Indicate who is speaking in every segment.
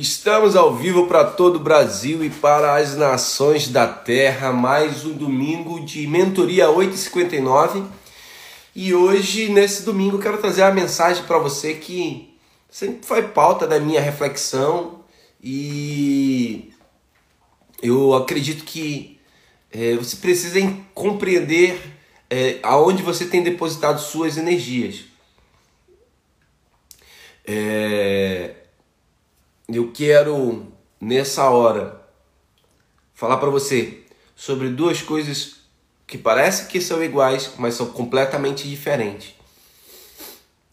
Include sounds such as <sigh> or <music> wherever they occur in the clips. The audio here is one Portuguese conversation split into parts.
Speaker 1: Estamos ao vivo para todo o Brasil e para as nações da Terra. Mais um domingo de mentoria 859. E hoje, nesse domingo, quero trazer a mensagem para você que sempre foi pauta da minha reflexão e eu acredito que é, você precisa compreender é, aonde você tem depositado suas energias. É, eu quero nessa hora falar para você sobre duas coisas que parecem que são iguais, mas são completamente diferentes.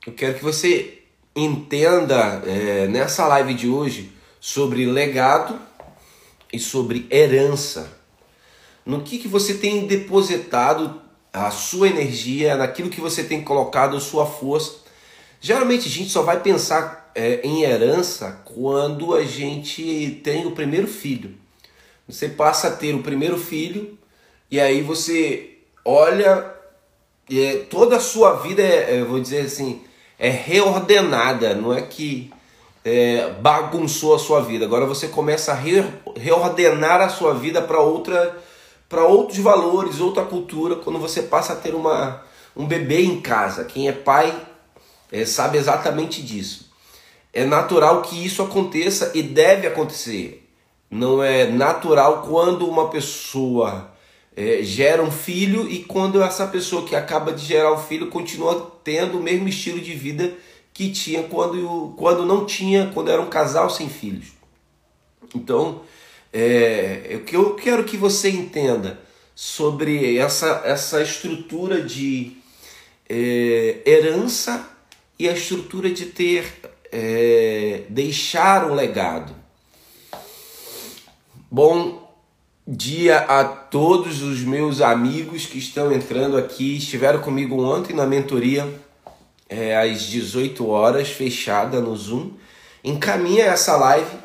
Speaker 1: Eu quero que você entenda é, nessa live de hoje sobre legado e sobre herança. No que, que você tem depositado a sua energia, naquilo que você tem colocado a sua força. Geralmente a gente só vai pensar é, em herança quando a gente tem o primeiro filho. Você passa a ter o primeiro filho e aí você olha e é, toda a sua vida, é, é vou dizer assim, é reordenada. Não é que é, bagunçou a sua vida. Agora você começa a re, reordenar a sua vida para outra, para outros valores, outra cultura. Quando você passa a ter uma, um bebê em casa, quem é pai é, sabe exatamente disso. É natural que isso aconteça e deve acontecer. Não é natural quando uma pessoa é, gera um filho e quando essa pessoa que acaba de gerar o um filho continua tendo o mesmo estilo de vida que tinha quando, quando não tinha, quando era um casal sem filhos. Então, é, o que eu quero que você entenda sobre essa, essa estrutura de é, herança e a estrutura de ter é, deixar um legado. Bom dia a todos os meus amigos que estão entrando aqui, estiveram comigo ontem na mentoria é, às 18 horas, fechada no Zoom. Encaminha essa live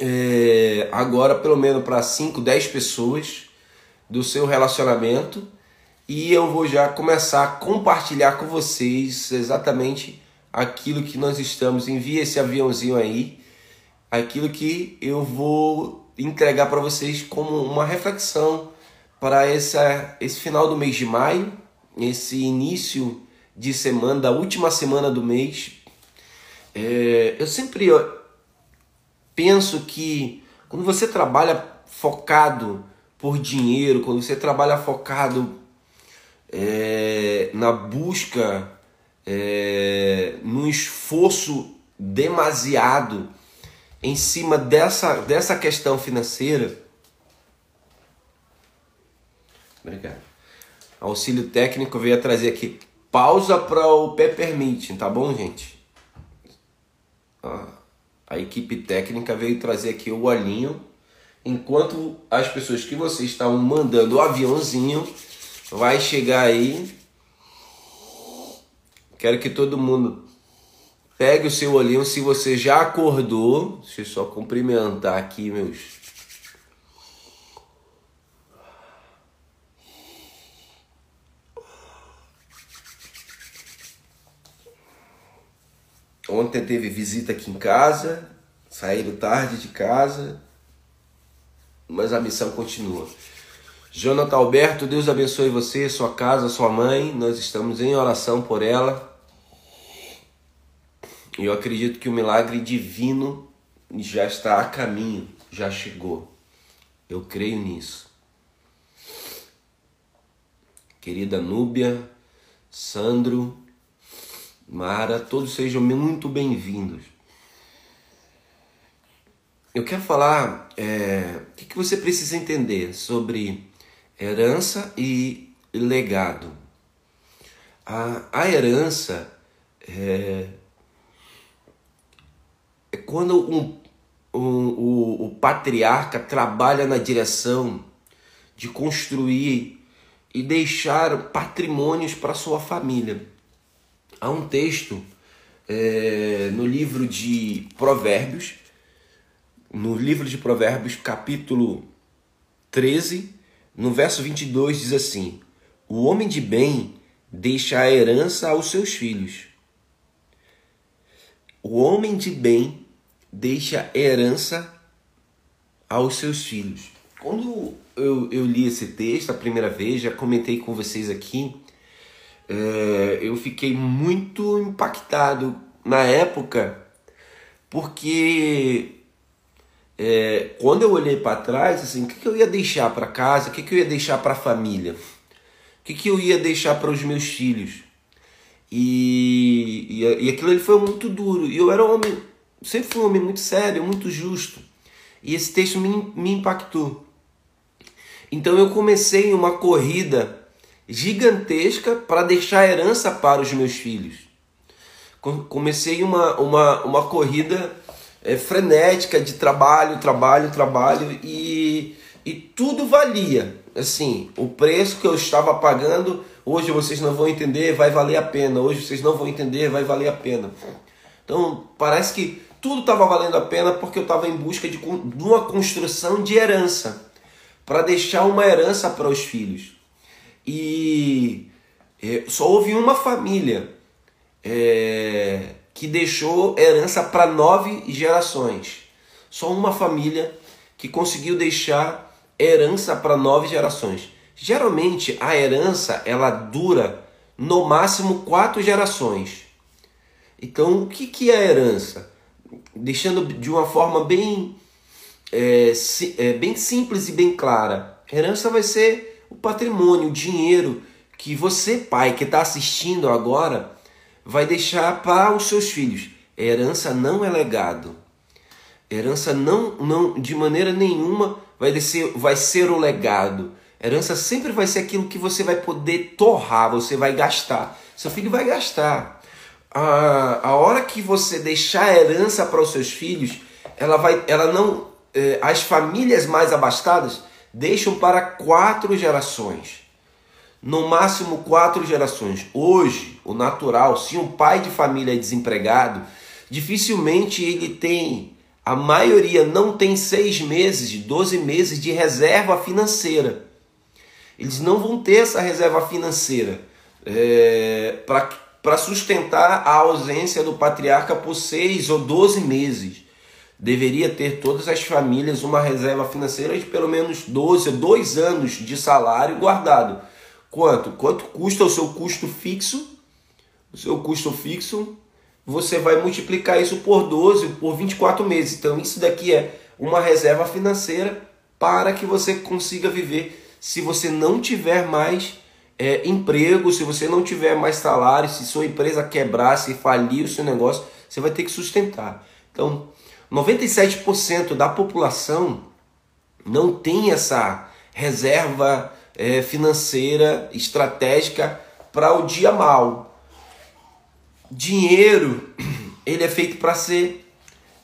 Speaker 1: é, agora pelo menos para 5, 10 pessoas do seu relacionamento e eu vou já começar a compartilhar com vocês exatamente aquilo que nós estamos, envia esse aviãozinho aí, aquilo que eu vou entregar para vocês como uma reflexão para essa, esse final do mês de maio, esse início de semana, da última semana do mês. É, eu sempre penso que quando você trabalha focado por dinheiro, quando você trabalha focado é, na busca é, num esforço demasiado em cima dessa, dessa questão financeira. Obrigado. Auxílio técnico veio trazer aqui. Pausa para o Peppermint, tá bom, gente? a equipe técnica veio trazer aqui o olhinho. Enquanto as pessoas que vocês estavam mandando o aviãozinho vai chegar aí Quero que todo mundo pegue o seu olhinho. Se você já acordou, deixa eu só cumprimentar aqui meus. Ontem teve visita aqui em casa, saíram tarde de casa, mas a missão continua. Jonathan Alberto, Deus abençoe você, sua casa, sua mãe. Nós estamos em oração por ela. E eu acredito que o milagre divino já está a caminho, já chegou. Eu creio nisso. Querida Núbia, Sandro, Mara, todos sejam muito bem-vindos. Eu quero falar é, o que, que você precisa entender sobre herança e legado. A, a herança é, é quando um, um, o, o patriarca trabalha na direção de construir e deixar patrimônios para sua família. Há um texto é, no livro de Provérbios, no livro de Provérbios, capítulo 13, no verso 22, diz assim: O homem de bem deixa a herança aos seus filhos. O homem de bem deixa herança aos seus filhos. Quando eu, eu li esse texto a primeira vez, já comentei com vocês aqui, é, eu fiquei muito impactado na época, porque é, quando eu olhei para trás, assim, o que, que eu ia deixar para casa, o que, que eu ia deixar para a família, o que, que eu ia deixar para os meus filhos. E, e, e aquilo foi muito duro. E eu era um homem, sempre fui um homem muito sério, muito justo. E esse texto me, me impactou. Então eu comecei uma corrida gigantesca para deixar herança para os meus filhos. Comecei uma, uma, uma corrida é, frenética de trabalho, trabalho, trabalho e, e tudo valia. Assim, o preço que eu estava pagando, hoje vocês não vão entender, vai valer a pena. Hoje vocês não vão entender, vai valer a pena. Então, parece que tudo estava valendo a pena porque eu estava em busca de, de uma construção de herança para deixar uma herança para os filhos. E é, só houve uma família é, que deixou herança para nove gerações. Só uma família que conseguiu deixar herança para nove gerações. Geralmente a herança ela dura no máximo quatro gerações. Então o que, que é a herança? Deixando de uma forma bem, é, é, bem simples e bem clara. Herança vai ser o patrimônio, o dinheiro que você, pai, que está assistindo agora, vai deixar para os seus filhos. Herança não é legado. Herança não, não de maneira nenhuma vai, descer, vai ser o legado. Herança sempre vai ser aquilo que você vai poder torrar, você vai gastar. Seu filho vai gastar. A, a hora que você deixar a herança para os seus filhos, ela vai, ela não, eh, as famílias mais abastadas deixam para quatro gerações no máximo quatro gerações. Hoje, o natural, se um pai de família é desempregado, dificilmente ele tem, a maioria não tem seis meses, 12 meses de reserva financeira. Eles não vão ter essa reserva financeira é, para sustentar a ausência do patriarca por seis ou 12 meses. Deveria ter todas as famílias uma reserva financeira de pelo menos 12, dois anos de salário guardado Quanto? Quanto custa o seu custo fixo? O seu custo fixo, você vai multiplicar isso por 12, por 24 meses. Então, isso daqui é uma reserva financeira para que você consiga viver. Se você não tiver mais é, emprego, se você não tiver mais salário, se sua empresa quebrar, se falir o seu negócio, você vai ter que sustentar. Então, 97% da população não tem essa reserva é, financeira, estratégica para o dia mal. Dinheiro, <clears throat> ele é feito para ser.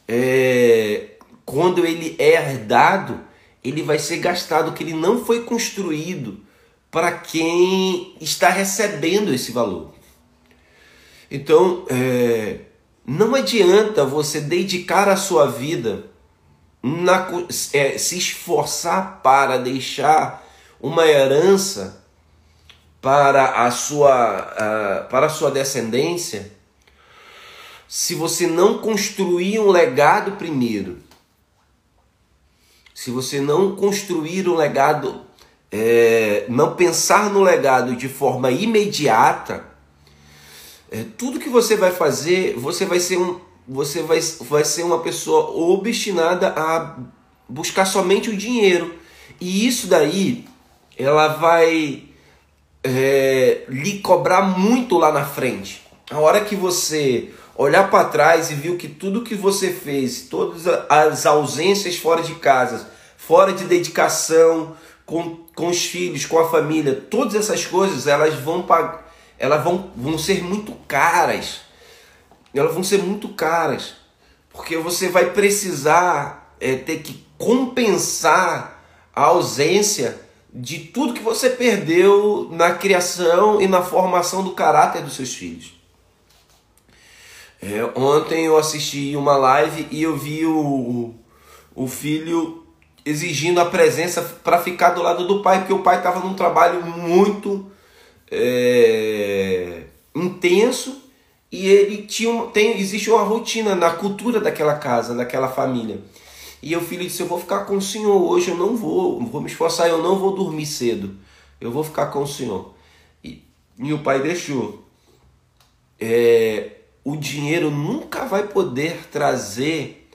Speaker 1: É, quando ele é herdado, ele vai ser gastado, que ele não foi construído para quem está recebendo esse valor. Então, é, não adianta você dedicar a sua vida, na, é, se esforçar para deixar uma herança para a sua, para a sua descendência, se você não construir um legado primeiro, se você não construir um legado, é, não pensar no legado de forma imediata, é, tudo que você vai fazer, você vai ser um, você vai, vai ser uma pessoa obstinada a buscar somente o dinheiro. E isso daí ela vai é, lhe cobrar muito lá na frente. A hora que você olhar para trás e viu que tudo que você fez, todas as ausências fora de casa, fora de dedicação com, com os filhos, com a família, todas essas coisas, elas vão elas vão, vão ser muito caras. Elas vão ser muito caras. Porque você vai precisar é, ter que compensar a ausência de tudo que você perdeu na criação e na formação do caráter dos seus filhos. É, ontem eu assisti uma live e eu vi o, o filho exigindo a presença para ficar do lado do pai, porque o pai estava num trabalho muito é, intenso e ele tinha tem existe uma rotina na cultura daquela casa, daquela família. E o filho disse: Eu vou ficar com o senhor hoje, eu não vou, vou me esforçar, eu não vou dormir cedo, eu vou ficar com o senhor. E, e o pai deixou. É, o dinheiro nunca vai poder trazer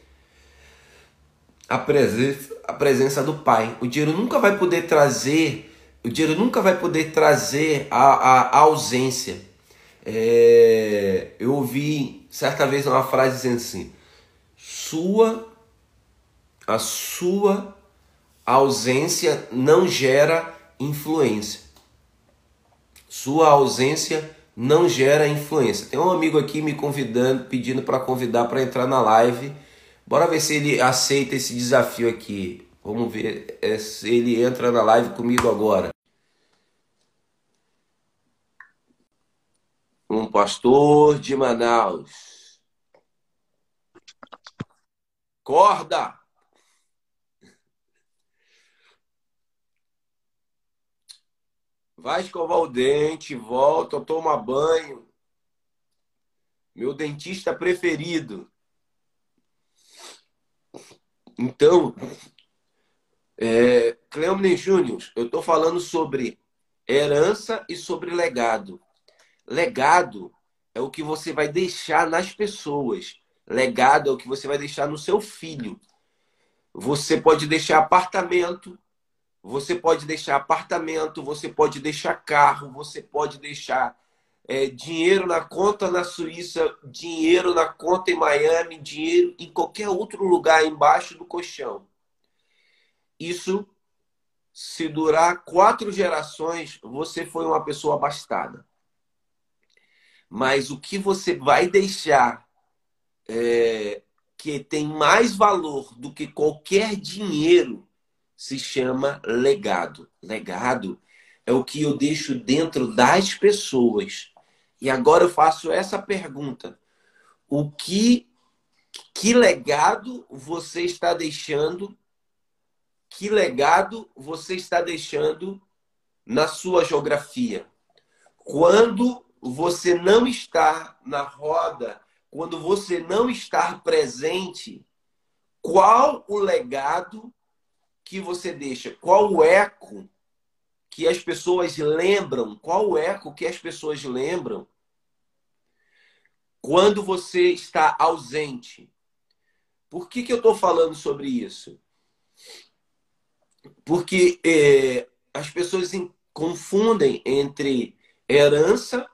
Speaker 1: a presença, a presença do pai. O dinheiro nunca vai poder trazer, o dinheiro nunca vai poder trazer a, a, a ausência. É, eu ouvi certa vez uma frase dizendo assim: sua a sua ausência não gera influência. Sua ausência não gera influência. Tem um amigo aqui me convidando, pedindo para convidar para entrar na live. Bora ver se ele aceita esse desafio aqui. Vamos ver é, se ele entra na live comigo agora. Um pastor de Manaus. Corda! Vai escovar o dente, volta, toma banho. Meu dentista preferido. Então, é, Cleomne Júnior, eu estou falando sobre herança e sobre legado. Legado é o que você vai deixar nas pessoas. Legado é o que você vai deixar no seu filho. Você pode deixar apartamento, você pode deixar apartamento, você pode deixar carro, você pode deixar é, dinheiro na conta na Suíça, dinheiro na conta em Miami, dinheiro em qualquer outro lugar embaixo do colchão. Isso, se durar quatro gerações, você foi uma pessoa abastada. Mas o que você vai deixar é, que tem mais valor do que qualquer dinheiro se chama legado. Legado é o que eu deixo dentro das pessoas. E agora eu faço essa pergunta: o que que legado você está deixando? Que legado você está deixando na sua geografia? Quando você não está na roda, quando você não está presente, qual o legado que você deixa? Qual o eco que as pessoas lembram? Qual o eco que as pessoas lembram quando você está ausente? Por que, que eu estou falando sobre isso? Porque é, as pessoas confundem entre herança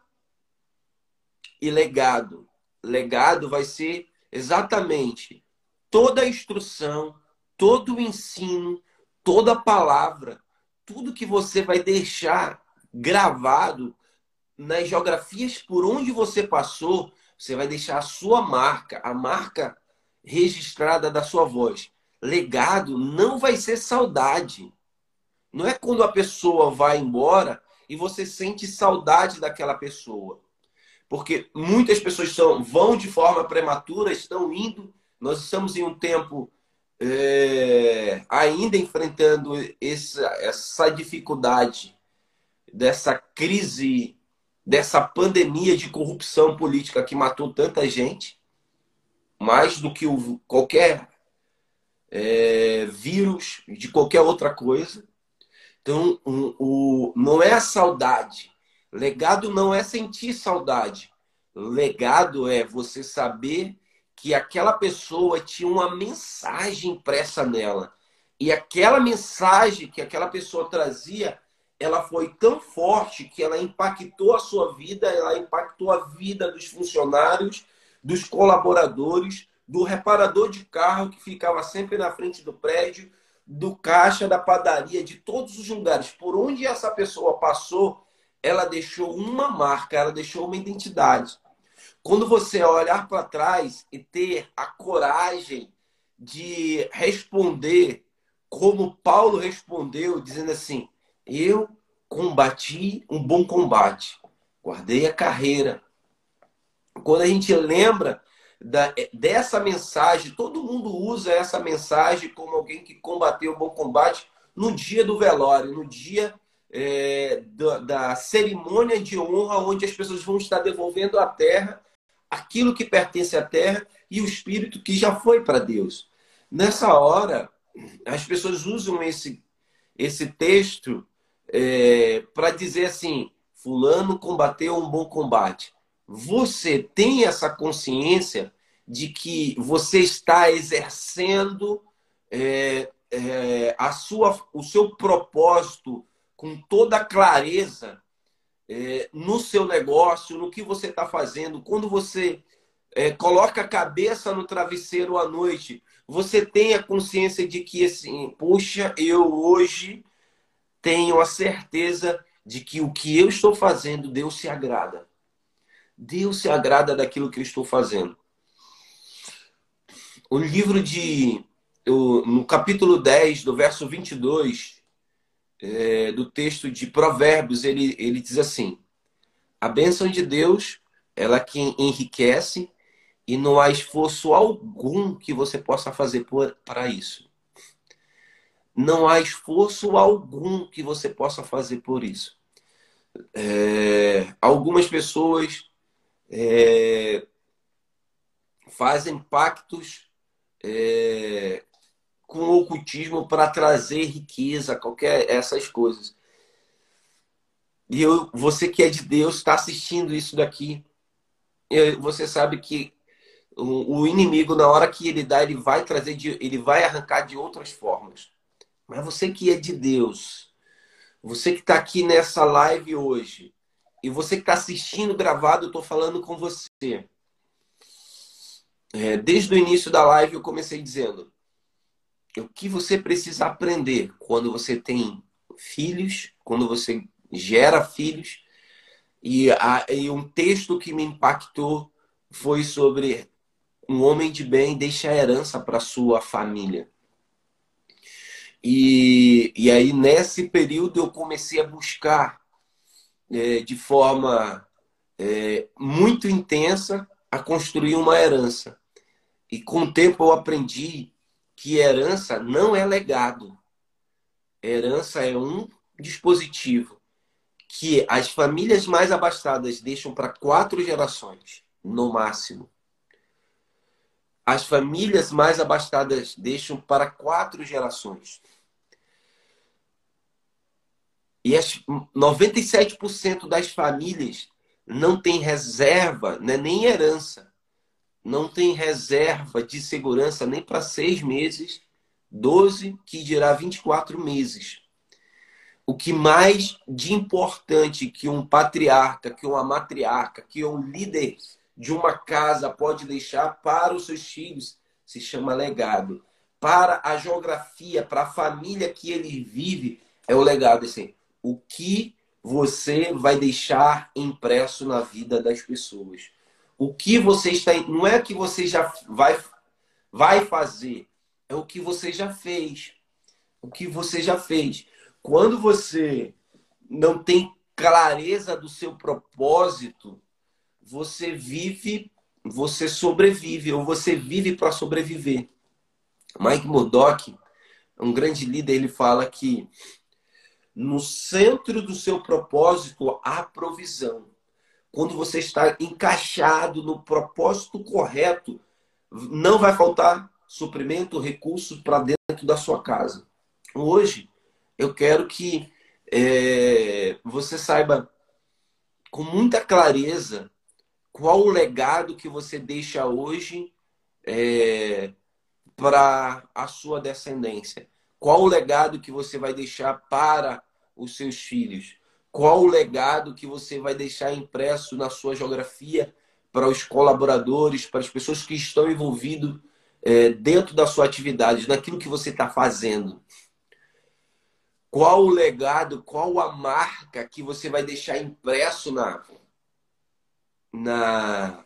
Speaker 1: e legado. Legado vai ser exatamente toda a instrução, todo o ensino, toda a palavra, tudo que você vai deixar gravado nas geografias por onde você passou, você vai deixar a sua marca, a marca registrada da sua voz. Legado não vai ser saudade. Não é quando a pessoa vai embora e você sente saudade daquela pessoa. Porque muitas pessoas são, vão de forma prematura, estão indo. Nós estamos em um tempo é, ainda enfrentando essa, essa dificuldade dessa crise, dessa pandemia de corrupção política que matou tanta gente, mais do que o, qualquer é, vírus, de qualquer outra coisa. Então, o, o, não é a saudade. Legado não é sentir saudade. Legado é você saber que aquela pessoa tinha uma mensagem impressa nela. E aquela mensagem que aquela pessoa trazia, ela foi tão forte que ela impactou a sua vida, ela impactou a vida dos funcionários, dos colaboradores, do reparador de carro que ficava sempre na frente do prédio, do caixa da padaria, de todos os lugares. Por onde essa pessoa passou, ela deixou uma marca, ela deixou uma identidade. Quando você olhar para trás e ter a coragem de responder como Paulo respondeu, dizendo assim: Eu combati um bom combate, guardei a carreira. Quando a gente lembra da, dessa mensagem, todo mundo usa essa mensagem como alguém que combateu um bom combate no dia do velório, no dia é, da, da cerimônia de honra, onde as pessoas vão estar devolvendo a terra aquilo que pertence à terra e o espírito que já foi para Deus. Nessa hora, as pessoas usam esse, esse texto é, para dizer assim: Fulano combateu um bom combate. Você tem essa consciência de que você está exercendo é, é, a sua, o seu propósito com toda clareza é, no seu negócio, no que você está fazendo, quando você é, coloca a cabeça no travesseiro à noite, você tem a consciência de que, assim, puxa, eu hoje tenho a certeza de que o que eu estou fazendo, Deus se agrada. Deus se agrada daquilo que eu estou fazendo. O livro de. No capítulo 10, do verso 22, é, do texto de Provérbios, ele, ele diz assim: A bênção de Deus, ela é que enriquece e não há esforço algum que você possa fazer para isso. Não há esforço algum que você possa fazer por isso. É, algumas pessoas é, fazem pactos é, com o ocultismo para trazer riqueza, qualquer essas coisas. E eu, você que é de Deus está assistindo isso daqui, você sabe que o, o, inimigo na hora que ele dá, ele vai trazer, de, ele vai arrancar de outras formas. Mas você que é de Deus, você que está aqui nessa live hoje, e você que está assistindo gravado, eu estou falando com você. É, desde o início da live eu comecei dizendo: o que você precisa aprender quando você tem filhos, quando você gera filhos. E, a, e um texto que me impactou foi sobre um homem de bem deixa a herança para sua família. E, e aí, nesse período, eu comecei a buscar é, de forma é, muito intensa a construir uma herança. E com o tempo eu aprendi que herança não é legado. Herança é um dispositivo que as famílias mais abastadas deixam para quatro gerações, no máximo. As famílias mais abastadas deixam para quatro gerações. E as 97% das famílias não tem reserva, né, nem herança não tem reserva de segurança nem para seis meses, 12, que dirá 24 meses. O que mais de importante que um patriarca, que uma matriarca, que um líder de uma casa pode deixar para os seus filhos se chama legado. Para a geografia, para a família que ele vive, é o legado. Assim, o que você vai deixar impresso na vida das pessoas o que você está. Não é que você já vai, vai fazer, é o que você já fez. O que você já fez. Quando você não tem clareza do seu propósito, você vive, você sobrevive, ou você vive para sobreviver. Mike Murdock, um grande líder, ele fala que no centro do seu propósito há provisão quando você está encaixado no propósito correto, não vai faltar suprimento, recursos para dentro da sua casa. Hoje, eu quero que é, você saiba com muita clareza qual o legado que você deixa hoje é, para a sua descendência. Qual o legado que você vai deixar para os seus filhos qual o legado que você vai deixar impresso na sua geografia para os colaboradores, para as pessoas que estão envolvidos é, dentro da sua atividade, naquilo que você está fazendo. Qual o legado, qual a marca que você vai deixar impresso na, na,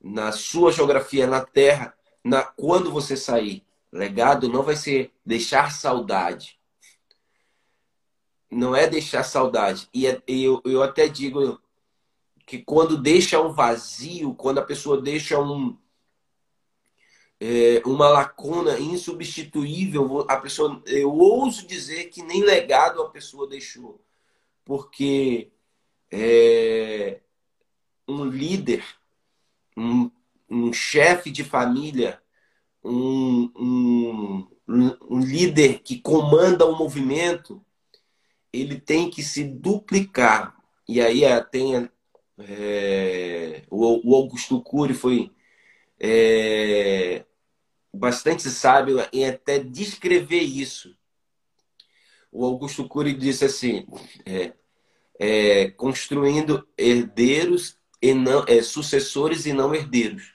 Speaker 1: na sua geografia, na terra, na, quando você sair? Legado não vai ser deixar saudade não é deixar saudade. E é, eu, eu até digo que quando deixa um vazio, quando a pessoa deixa um, é, uma lacuna insubstituível, a pessoa, eu ouso dizer que nem legado a pessoa deixou. Porque é, um líder, um, um chefe de família, um, um, um líder que comanda o um movimento, ele tem que se duplicar. E aí é, tem é, o, Augusto Cury foi é, bastante sábio em até descrever isso. O Augusto Cury disse assim: é, é, construindo herdeiros e não é, sucessores e não herdeiros.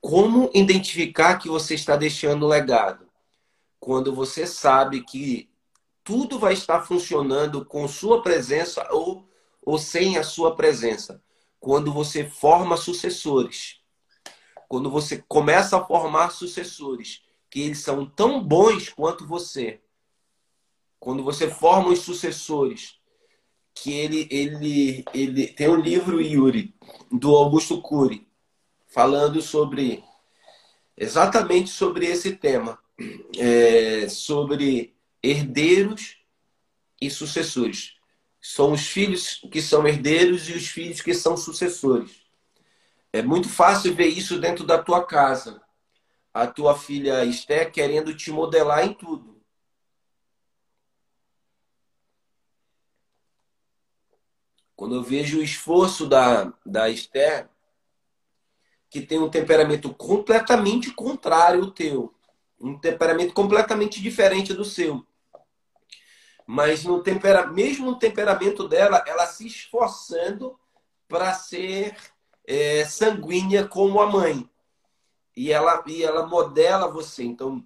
Speaker 1: Como identificar que você está deixando legado? Quando você sabe que tudo vai estar funcionando com sua presença ou, ou sem a sua presença. Quando você forma sucessores. Quando você começa a formar sucessores, que eles são tão bons quanto você. Quando você forma os sucessores, que ele, ele, ele tem um livro, Yuri, do Augusto Cury, falando sobre exatamente sobre esse tema, é, sobre herdeiros e sucessores. São os filhos que são herdeiros e os filhos que são sucessores. É muito fácil ver isso dentro da tua casa. A tua filha Esther querendo te modelar em tudo. Quando eu vejo o esforço da, da Esther, que tem um temperamento completamente contrário ao teu, um temperamento completamente diferente do seu mas no tempera... mesmo no temperamento dela, ela se esforçando para ser é, sanguínea como a mãe. E ela, e ela modela você, então,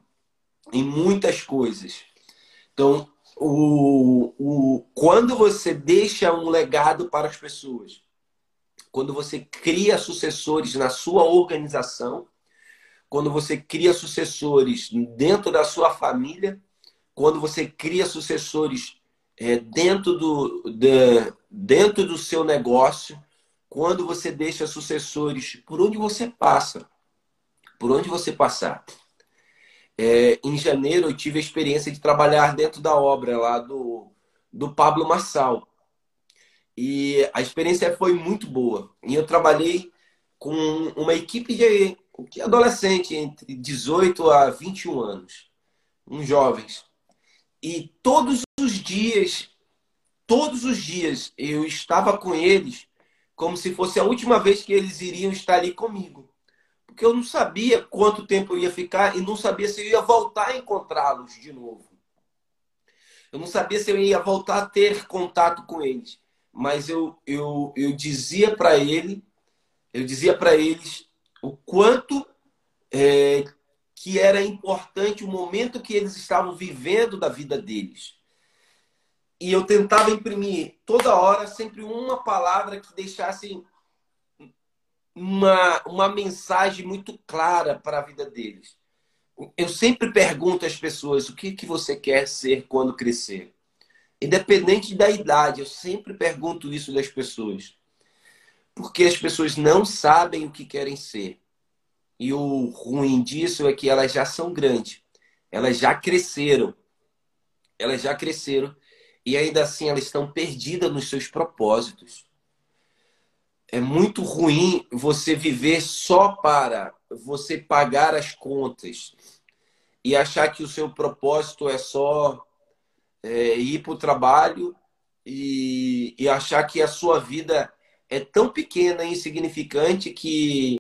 Speaker 1: em muitas coisas. Então, o, o, quando você deixa um legado para as pessoas, quando você cria sucessores na sua organização, quando você cria sucessores dentro da sua família, quando você cria sucessores é, dentro, do, de, dentro do seu negócio, quando você deixa sucessores por onde você passa, por onde você passar. É, em janeiro eu tive a experiência de trabalhar dentro da obra lá do, do Pablo Marçal. E a experiência foi muito boa. E eu trabalhei com uma equipe de, de adolescente entre 18 a 21 anos, uns jovens. E todos os dias, todos os dias, eu estava com eles como se fosse a última vez que eles iriam estar ali comigo. Porque eu não sabia quanto tempo eu ia ficar e não sabia se eu ia voltar a encontrá-los de novo. Eu não sabia se eu ia voltar a ter contato com eles. Mas eu, eu, eu dizia para ele, eu dizia para eles o quanto é, que era importante o momento que eles estavam vivendo da vida deles. E eu tentava imprimir toda hora sempre uma palavra que deixasse uma, uma mensagem muito clara para a vida deles. Eu sempre pergunto às pessoas o que, que você quer ser quando crescer. Independente da idade, eu sempre pergunto isso das pessoas. Porque as pessoas não sabem o que querem ser. E o ruim disso é que elas já são grandes. Elas já cresceram. Elas já cresceram. E ainda assim elas estão perdidas nos seus propósitos. É muito ruim você viver só para você pagar as contas e achar que o seu propósito é só é, ir para o trabalho e, e achar que a sua vida é tão pequena e insignificante que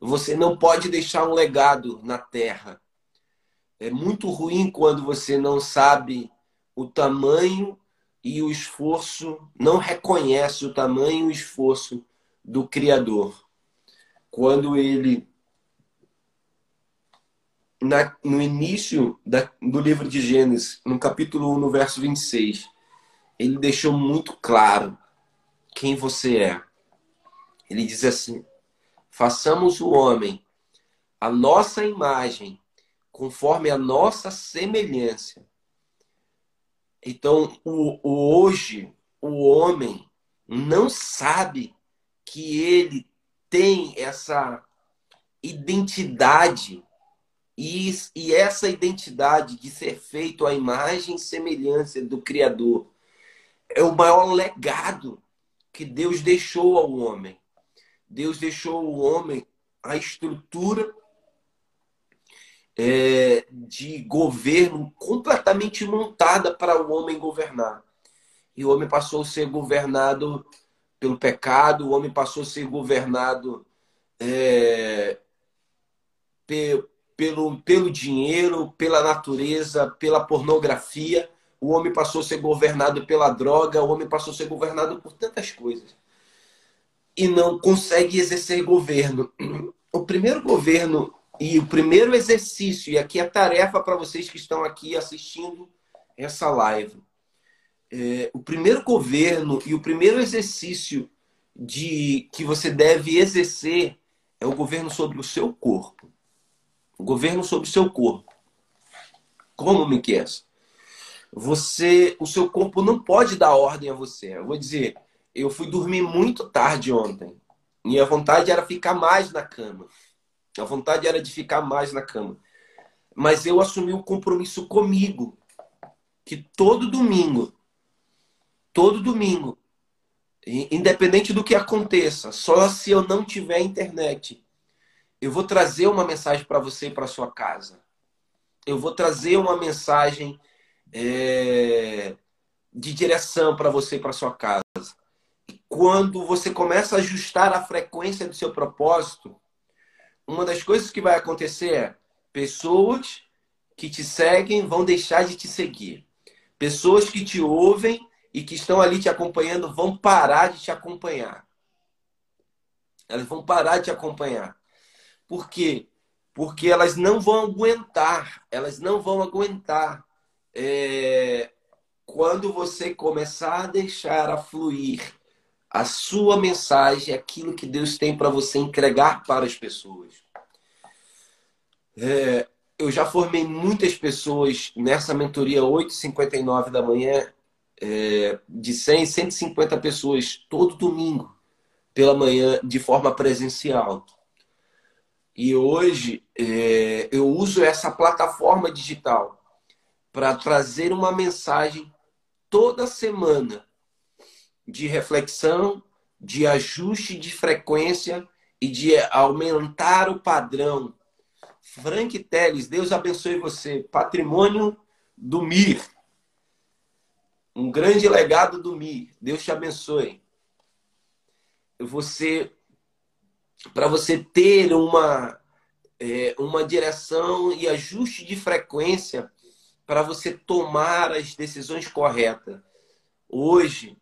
Speaker 1: você não pode deixar um legado na terra. É muito ruim quando você não sabe o tamanho e o esforço, não reconhece o tamanho e o esforço do Criador. Quando ele, na, no início da, do livro de Gênesis, no capítulo 1, no verso 26, ele deixou muito claro quem você é. Ele diz assim: façamos o homem a nossa imagem, conforme a nossa semelhança. Então, o, o, hoje, o homem não sabe que ele tem essa identidade e, e essa identidade de ser feito à imagem e semelhança do Criador é o maior legado que Deus deixou ao homem. Deus deixou o homem a estrutura é, de governo completamente montada para o homem governar. E o homem passou a ser governado pelo pecado, o homem passou a ser governado é, pelo, pelo dinheiro, pela natureza, pela pornografia. O homem passou a ser governado pela droga, o homem passou a ser governado por tantas coisas. E não consegue exercer governo. O primeiro governo e o primeiro exercício, e aqui é tarefa para vocês que estão aqui assistindo essa live. É, o primeiro governo e o primeiro exercício de que você deve exercer é o governo sobre o seu corpo. O governo sobre o seu corpo. Como, Miquel? Você, o seu corpo não pode dar ordem a você. Eu vou dizer, eu fui dormir muito tarde ontem. Minha vontade era ficar mais na cama. A vontade era de ficar mais na cama. Mas eu assumi um compromisso comigo que todo domingo, todo domingo, independente do que aconteça, só se eu não tiver internet, eu vou trazer uma mensagem para você e para sua casa. Eu vou trazer uma mensagem é, de direção para você e para sua casa. E quando você começa a ajustar a frequência do seu propósito, uma das coisas que vai acontecer é pessoas que te seguem vão deixar de te seguir. Pessoas que te ouvem e que estão ali te acompanhando vão parar de te acompanhar. Elas vão parar de te acompanhar. Por quê? Porque elas não vão aguentar, elas não vão aguentar é, quando você começar a deixar a fluir a sua mensagem, aquilo que Deus tem para você entregar para as pessoas. É, eu já formei muitas pessoas nessa mentoria 8h59 da manhã, é, de 100, 150 pessoas todo domingo, pela manhã, de forma presencial. E hoje é, eu uso essa plataforma digital para trazer uma mensagem toda semana de reflexão, de ajuste de frequência e de aumentar o padrão. Frank Teles, Deus abençoe você. Patrimônio do MIR. Um grande legado do MIR. Deus te abençoe. Você, para você ter uma, é, uma direção e ajuste de frequência para você tomar as decisões corretas. Hoje,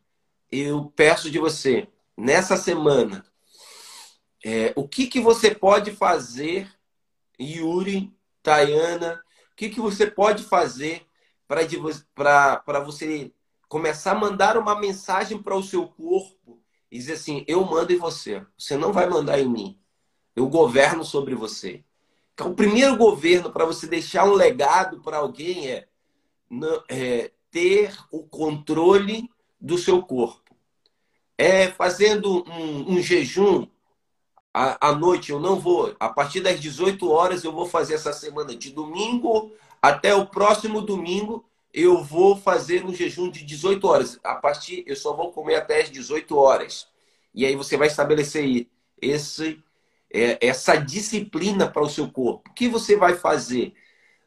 Speaker 1: eu peço de você, nessa semana, é, o que, que você pode fazer, Yuri, Tayana, o que, que você pode fazer para você começar a mandar uma mensagem para o seu corpo e dizer assim: eu mando em você, você não vai mandar em mim, eu governo sobre você. Então, o primeiro governo para você deixar um legado para alguém é, é ter o controle do seu corpo. É fazendo um, um jejum à, à noite, eu não vou. A partir das 18 horas eu vou fazer essa semana de domingo até o próximo domingo. Eu vou fazer um jejum de 18 horas. A partir, eu só vou comer até as 18 horas. E aí você vai estabelecer esse, é, essa disciplina para o seu corpo. O que você vai fazer?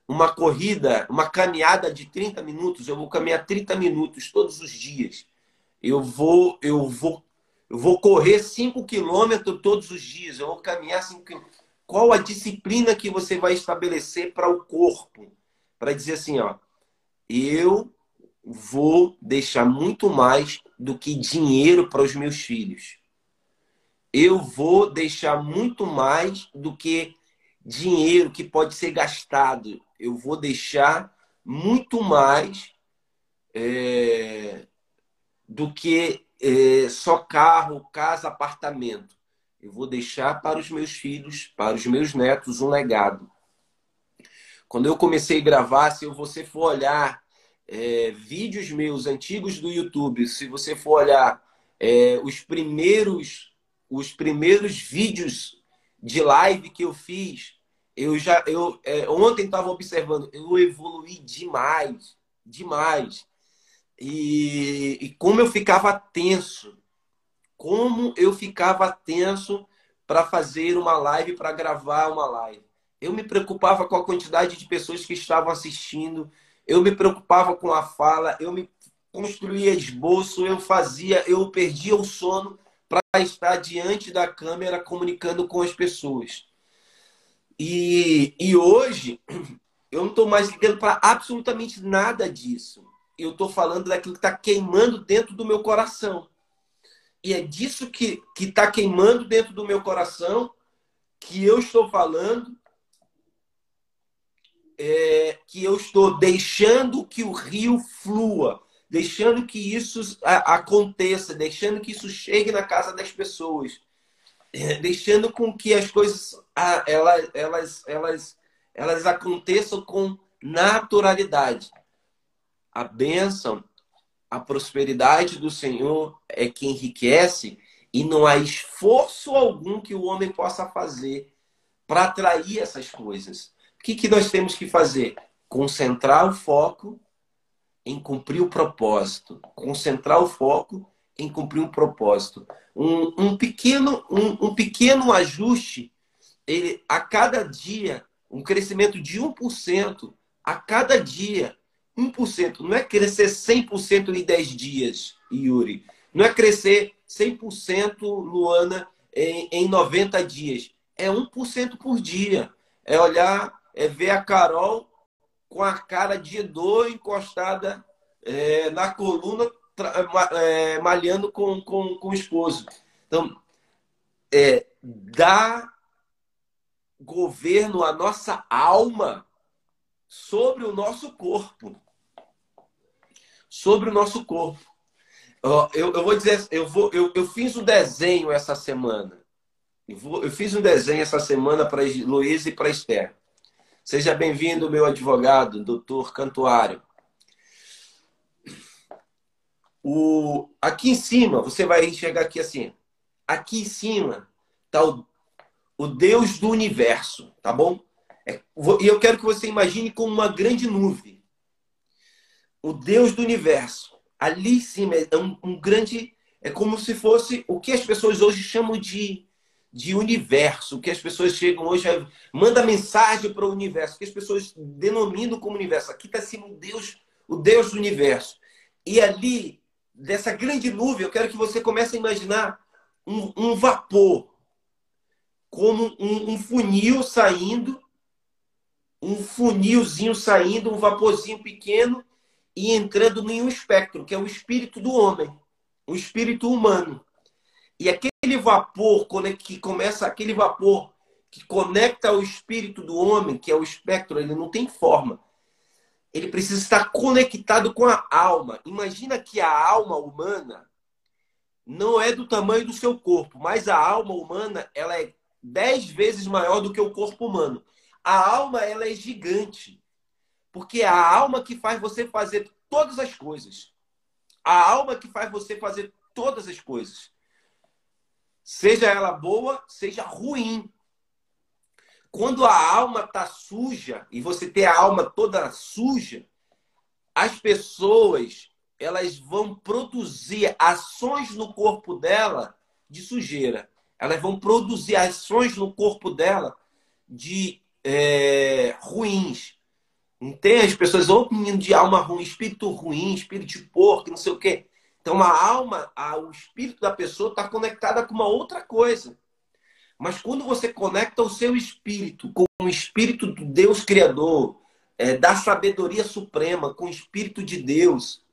Speaker 1: Uma corrida, uma caminhada de 30 minutos. Eu vou caminhar 30 minutos todos os dias eu vou, eu vou, eu vou correr 5 quilômetros todos os dias, eu vou caminhar 5 quilômetros. Qual a disciplina que você vai estabelecer para o corpo? Para dizer assim, ó, eu vou deixar muito mais do que dinheiro para os meus filhos. Eu vou deixar muito mais do que dinheiro que pode ser gastado. Eu vou deixar muito mais é, do que é, só carro, casa, apartamento. Eu vou deixar para os meus filhos, para os meus netos, um legado. Quando eu comecei a gravar, se você for olhar é, vídeos meus antigos do YouTube, se você for olhar é, os primeiros os primeiros vídeos de live que eu fiz, eu já eu é, ontem estava observando, eu evolui demais, demais. E, e como eu ficava tenso, como eu ficava tenso para fazer uma live, para gravar uma live. Eu me preocupava com a quantidade de pessoas que estavam assistindo, eu me preocupava com a fala, eu me construía esboço, eu fazia, eu perdia o sono para estar diante da câmera comunicando com as pessoas. E, e hoje eu não estou mais ligando para absolutamente nada disso. Eu estou falando daquilo que está queimando dentro do meu coração. E é disso que está queimando dentro do meu coração que eu estou falando, é, que eu estou deixando que o rio flua, deixando que isso aconteça, deixando que isso chegue na casa das pessoas, é, deixando com que as coisas elas, elas, elas, elas aconteçam com naturalidade. A bênção, a prosperidade do Senhor é que enriquece e não há esforço algum que o homem possa fazer para atrair essas coisas. O que, que nós temos que fazer? Concentrar o foco em cumprir o propósito, concentrar o foco em cumprir um propósito. Um, um pequeno, um, um, pequeno ajuste, ele, a cada dia, um crescimento de 1%, a cada dia, 1%. Não é crescer 100% em 10 dias, Yuri. Não é crescer 100%, Luana, em, em 90 dias. É 1% por dia. É olhar, é ver a Carol com a cara de dor encostada é, na coluna, é, malhando com, com, com o esposo. Então, é, dá governo à nossa alma sobre o nosso corpo. Sobre o nosso corpo. Eu, eu vou dizer, eu, vou, eu, eu fiz um desenho essa semana. Eu, vou, eu fiz um desenho essa semana para Luiz e para Esther. Seja bem-vindo, meu advogado, doutor Cantuário. O, aqui em cima, você vai enxergar aqui assim. Aqui em cima está o, o Deus do universo, tá bom? É, e eu quero que você imagine como uma grande nuvem. O Deus do universo. Ali em cima é um, um grande. É como se fosse o que as pessoas hoje chamam de de universo, que as pessoas chegam hoje, manda mensagem para o universo, que as pessoas denominam como universo. Aqui está assim o Deus, o Deus do universo. E ali, dessa grande nuvem, eu quero que você comece a imaginar um, um vapor, como um, um funil saindo, um funilzinho saindo, um vaporzinho pequeno e entrando em um espectro, que é o espírito do homem, o espírito humano. E aquele vapor que começa, aquele vapor que conecta o espírito do homem, que é o espectro, ele não tem forma. Ele precisa estar conectado com a alma. Imagina que a alma humana não é do tamanho do seu corpo, mas a alma humana ela é dez vezes maior do que o corpo humano. A alma ela é gigante, porque é a alma que faz você fazer todas as coisas. A alma que faz você fazer todas as coisas. Seja ela boa, seja ruim. Quando a alma está suja e você tem a alma toda suja, as pessoas elas vão produzir ações no corpo dela de sujeira. Elas vão produzir ações no corpo dela de é, ruins. Não tem as pessoas, ou menino de alma ruim, espírito ruim, espírito de porco, não sei o quê. Então a alma, a, o espírito da pessoa está conectada com uma outra coisa. Mas quando você conecta o seu espírito com o espírito do Deus Criador, é, da sabedoria suprema, com o espírito de Deus,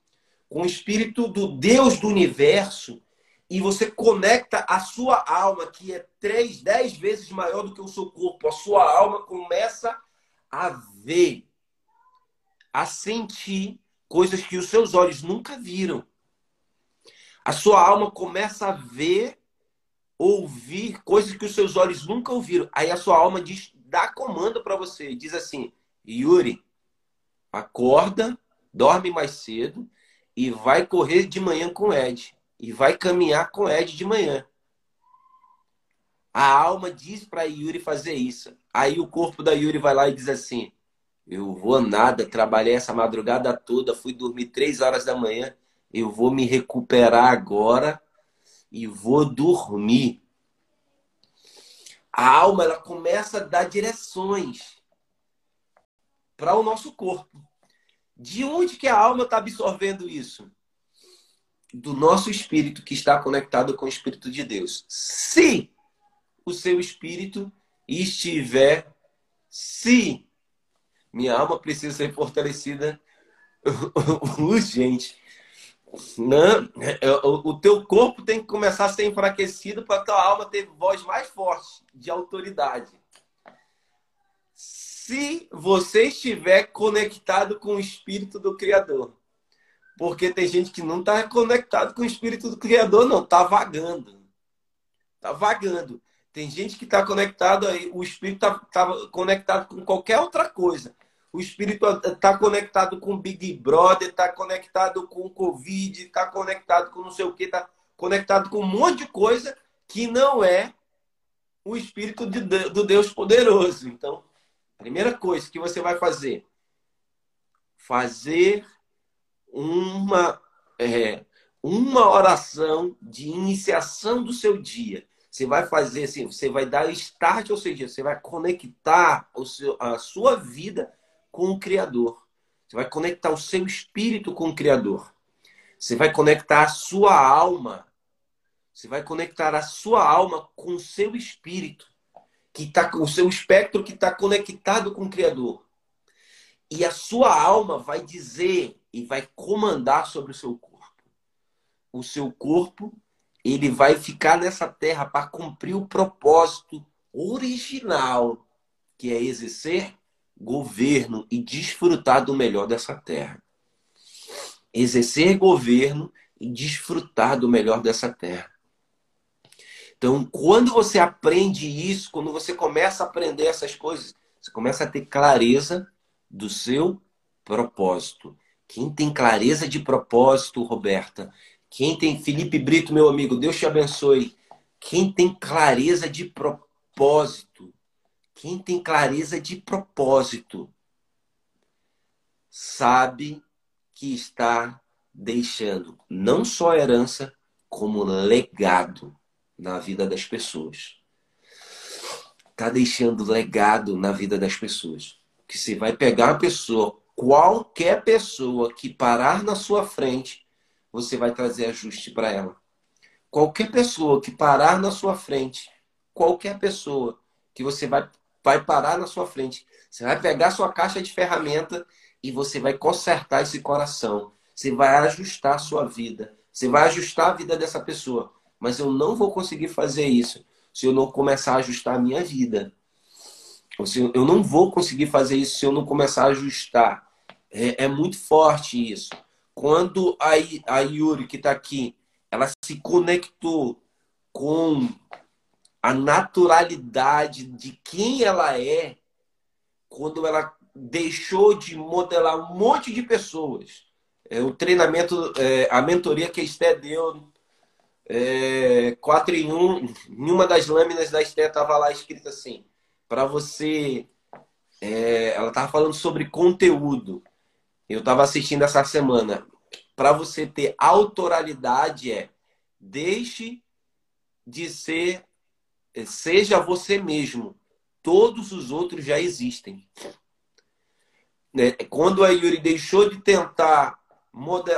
Speaker 1: com o espírito do Deus do universo, e você conecta a sua alma, que é três, dez vezes maior do que o seu corpo, a sua alma começa a ver, a sentir coisas que os seus olhos nunca viram a sua alma começa a ver, ouvir coisas que os seus olhos nunca ouviram. Aí a sua alma diz, dá comando para você, diz assim: Yuri, acorda, dorme mais cedo e vai correr de manhã com Ed e vai caminhar com Ed de manhã. A alma diz para Yuri fazer isso. Aí o corpo da Yuri vai lá e diz assim: Eu vou nada, trabalhei essa madrugada toda, fui dormir três horas da manhã eu vou me recuperar agora e vou dormir. a alma ela começa a dar direções para o nosso corpo. De onde que a alma está absorvendo isso? Do nosso espírito que está conectado com o Espírito de Deus. Se o seu espírito estiver, se minha alma precisa ser fortalecida <laughs> urgente. Não, é, o teu corpo tem que começar a ser enfraquecido para a tua alma ter voz mais forte de autoridade. Se você estiver conectado com o Espírito do Criador. Porque tem gente que não está conectado com o Espírito do Criador, não, está vagando. Está vagando. Tem gente que está conectado aí, o Espírito está tá conectado com qualquer outra coisa. O Espírito está conectado com Big Brother, está conectado com Covid, está conectado com não sei o que, está conectado com um monte de coisa que não é o Espírito de, do Deus poderoso. Então, primeira coisa que você vai fazer, fazer uma, é, uma oração de iniciação do seu dia. Você vai fazer assim, você vai dar start, ou seja, você vai conectar o seu, a sua vida com o Criador. Você vai conectar o seu espírito com o Criador. Você vai conectar a sua alma. Você vai conectar a sua alma com o seu espírito, que com o seu espectro que está conectado com o Criador. E a sua alma vai dizer e vai comandar sobre o seu corpo. O seu corpo ele vai ficar nessa terra para cumprir o propósito original, que é exercer governo e desfrutar do melhor dessa terra. Exercer governo e desfrutar do melhor dessa terra. Então, quando você aprende isso, quando você começa a aprender essas coisas, você começa a ter clareza do seu propósito. Quem tem clareza de propósito, Roberta, quem tem Felipe Brito, meu amigo, Deus te abençoe. Quem tem clareza de propósito, quem tem clareza de propósito, sabe que está deixando não só herança, como legado na vida das pessoas. Está deixando legado na vida das pessoas. Que você vai pegar uma pessoa, qualquer pessoa que parar na sua frente você vai trazer ajuste para ela. Qualquer pessoa que parar na sua frente, qualquer pessoa que você vai, vai parar na sua frente, você vai pegar sua caixa de ferramenta e você vai consertar esse coração. Você vai ajustar a sua vida. Você vai ajustar a vida dessa pessoa. Mas eu não vou conseguir fazer isso se eu não começar a ajustar a minha vida. Eu não vou conseguir fazer isso se eu não começar a ajustar. É, é muito forte isso. Quando a, a Yuri, que está aqui, ela se conectou com a naturalidade de quem ela é, quando ela deixou de modelar um monte de pessoas. É, o treinamento, é, a mentoria que a Esté deu, é, 4 em 1, em uma das lâminas da Esté estava lá escrito assim, para você. É, ela estava falando sobre conteúdo. Eu estava assistindo essa semana. Para você ter autoralidade é deixe de ser, seja você mesmo. Todos os outros já existem. Né? Quando a Yuri deixou de tentar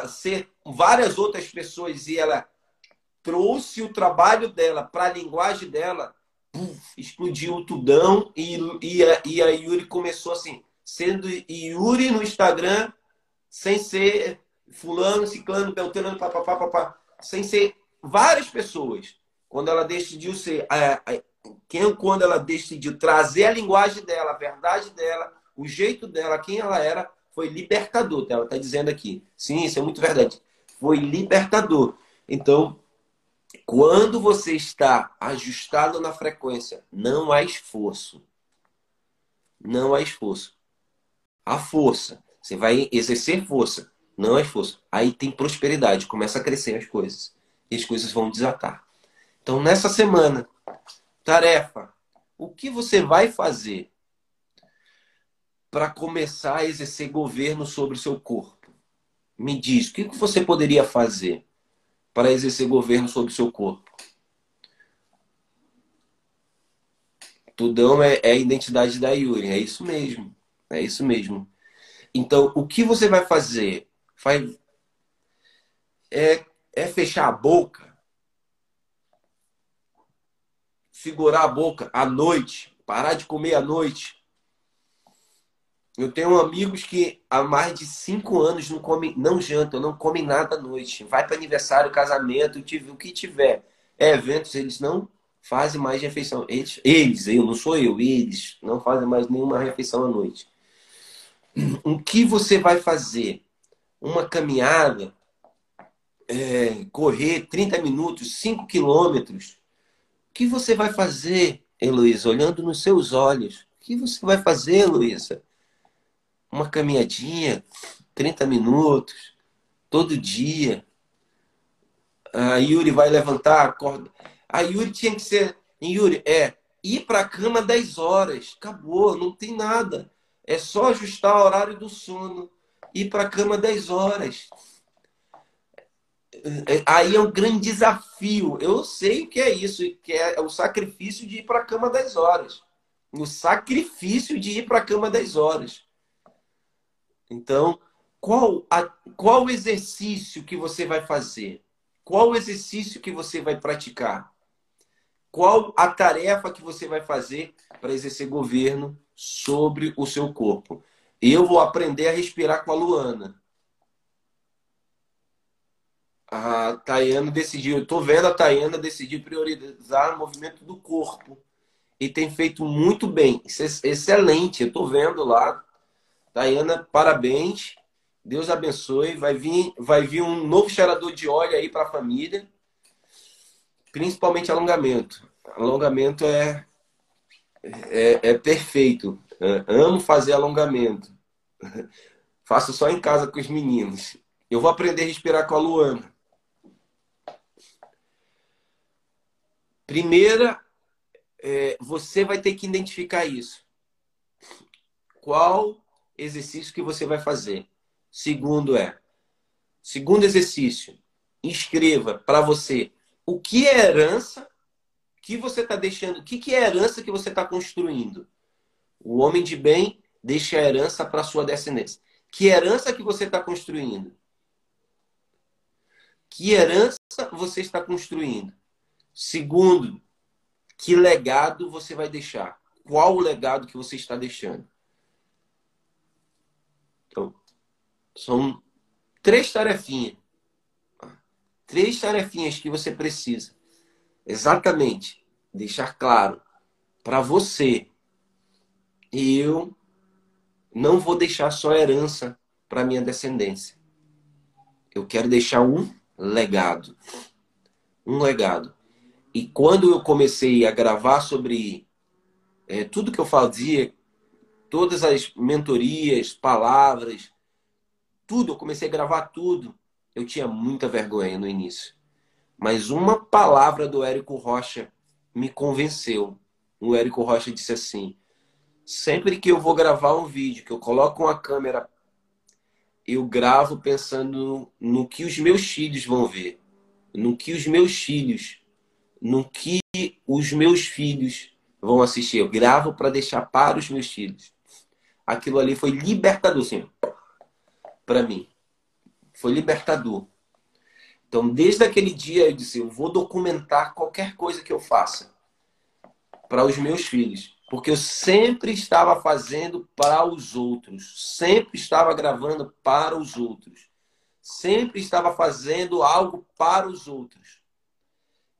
Speaker 1: ser várias outras pessoas e ela trouxe o trabalho dela para a linguagem dela, puff, explodiu o tudão e, e, a, e a Yuri começou assim, sendo Yuri no Instagram sem ser fulano, ciclano, beltrano, papapá, papá, sem ser várias pessoas. Quando ela decidiu ser, quem, quando ela decidiu trazer a linguagem dela, a verdade dela, o jeito dela, quem ela era, foi libertador. Ela está dizendo aqui. Sim, isso é muito verdade. Foi libertador. Então, quando você está ajustado na frequência, não há esforço. Não há esforço. A força você vai exercer força, não é força. Aí tem prosperidade, começa a crescer as coisas. E as coisas vão desatar. Então, nessa semana, tarefa: o que você vai fazer para começar a exercer governo sobre o seu corpo? Me diz, o que você poderia fazer para exercer governo sobre o seu corpo? Tudão é, é a identidade da Yuri. É isso mesmo. É isso mesmo. Então, o que você vai fazer? Vai, é, é fechar a boca, segurar a boca à noite, parar de comer à noite. Eu tenho amigos que há mais de cinco anos não comem, não jantam, não comem nada à noite. Vai para aniversário, casamento, o que tiver. É eventos, eles não fazem mais refeição. Eles, eles, eu não sou eu, eles não fazem mais nenhuma refeição à noite. O que você vai fazer? Uma caminhada, é, correr 30 minutos, 5 quilômetros. O que você vai fazer, Heloísa? Olhando nos seus olhos. O que você vai fazer, Heloísa? Uma caminhadinha, 30 minutos, todo dia. A Yuri vai levantar, acorda. A Yuri tinha que ser. Yuri, é ir para a cama 10 horas. Acabou, não tem nada. É só ajustar o horário do sono. Ir para a cama 10 horas. É, aí é um grande desafio. Eu sei o que é isso, que é o sacrifício de ir para a cama 10 horas. O sacrifício de ir para a cama 10 horas. Então, qual, a, qual exercício que você vai fazer? Qual exercício que você vai praticar? Qual a tarefa que você vai fazer para exercer governo sobre o seu corpo? Eu vou aprender a respirar com a Luana. A Tayana decidiu, eu estou vendo a Tayana decidir priorizar o movimento do corpo. E tem feito muito bem. É excelente. Eu estou vendo lá. Tayana, parabéns. Deus abençoe. Vai vir, vai vir um novo cheirador de óleo aí para a família. Principalmente alongamento. Alongamento é, é, é perfeito. Amo fazer alongamento. <laughs> Faço só em casa com os meninos. Eu vou aprender a respirar com a Luana. Primeira, é, você vai ter que identificar isso. Qual exercício que você vai fazer? Segundo é, segundo exercício, escreva para você o que é herança, que você está deixando, o que, que é herança que você está construindo. O homem de bem deixa a herança para sua descendência. Que herança que você está construindo? Que herança você está construindo? Segundo, que legado você vai deixar? Qual o legado que você está deixando? Então, são três tarefinhas. Três tarefinhas que você precisa. Exatamente. Deixar claro para você. Eu não vou deixar só herança para minha descendência. Eu quero deixar um legado. Um legado. E quando eu comecei a gravar sobre é, tudo que eu fazia, todas as mentorias, palavras, tudo, eu comecei a gravar tudo. Eu tinha muita vergonha no início. Mas uma palavra do Érico Rocha me convenceu. O Érico Rocha disse assim: sempre que eu vou gravar um vídeo, que eu coloco uma câmera, eu gravo pensando no, no que os meus filhos vão ver, no que os meus filhos no que os meus filhos vão assistir. Eu gravo para deixar para os meus filhos. Aquilo ali foi libertador, sim, para mim. Foi libertador. Então, desde aquele dia, eu disse: eu vou documentar qualquer coisa que eu faça para os meus filhos. Porque eu sempre estava fazendo para os outros. Sempre estava gravando para os outros. Sempre estava fazendo algo para os outros.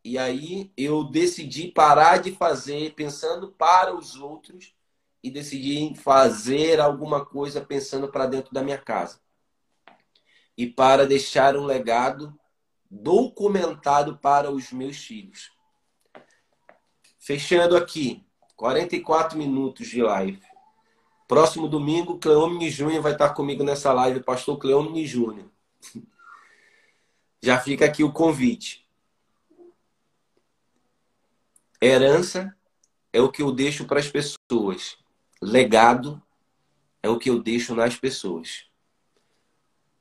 Speaker 1: E aí eu decidi parar de fazer pensando para os outros e decidi fazer alguma coisa pensando para dentro da minha casa. E para deixar um legado documentado para os meus filhos. Fechando aqui, 44 minutos de live. Próximo domingo, Cleomini Júnior vai estar comigo nessa live, pastor Cleomini Júnior. <laughs> Já fica aqui o convite. Herança é o que eu deixo para as pessoas. Legado é o que eu deixo nas pessoas.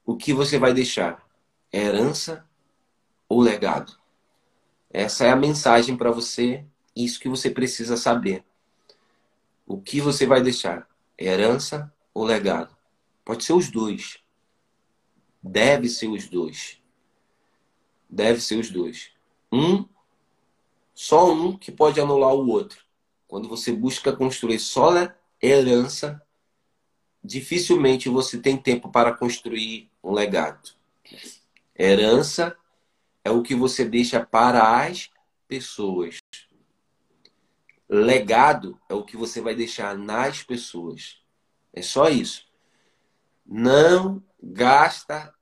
Speaker 1: O que você vai deixar? Herança ou legado? Essa é a mensagem para você, isso que você precisa saber. O que você vai deixar? Herança ou legado? Pode ser os dois. Deve ser os dois. Deve ser os dois. Um, só um que pode anular o outro. Quando você busca construir só herança, dificilmente você tem tempo para construir um legado. Herança é o que você deixa para as pessoas. Legado é o que você vai deixar nas pessoas. É só isso. Não gasta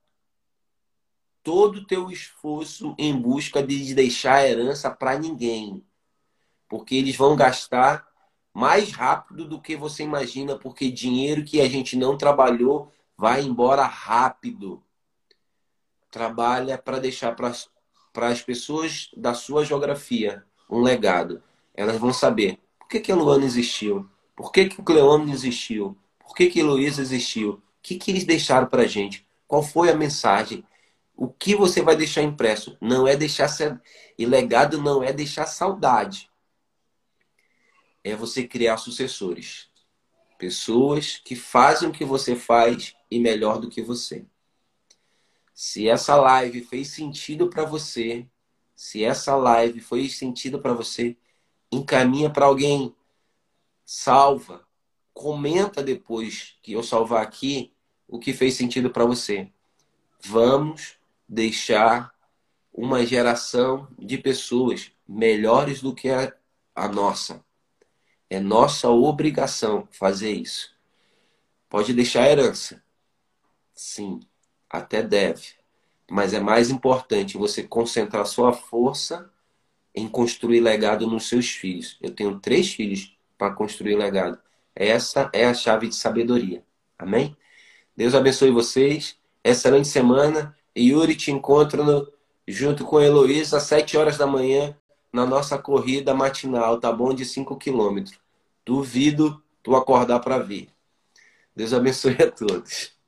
Speaker 1: todo o teu esforço em busca de deixar herança para ninguém. Porque eles vão gastar mais rápido do que você imagina, porque dinheiro que a gente não trabalhou vai embora rápido. Trabalha para deixar para as pessoas da sua geografia um legado. Elas vão saber por que, que a Luana existiu, por que, que o Cleone existiu, por que, que Luísa existiu, o que, que eles deixaram para a gente, qual foi a mensagem, o que você vai deixar impresso. Não é deixar. E legado não é deixar saudade. É você criar sucessores. Pessoas que fazem o que você faz e melhor do que você. Se essa live fez sentido para você, se essa live foi sentido para você, encaminha para alguém, salva, comenta depois que eu salvar aqui o que fez sentido para você. Vamos deixar uma geração de pessoas melhores do que a, a nossa. É nossa obrigação fazer isso. Pode deixar herança. Sim, até deve. Mas é mais importante você concentrar sua força em construir legado nos seus filhos. Eu tenho três filhos para construir legado. Essa é a chave de sabedoria. Amém? Deus abençoe vocês. Excelente semana. Yuri te encontra no, junto com a Heloísa às 7 horas da manhã na nossa corrida matinal, tá bom? De 5 quilômetros. Duvido tu acordar para ver. Deus abençoe a todos.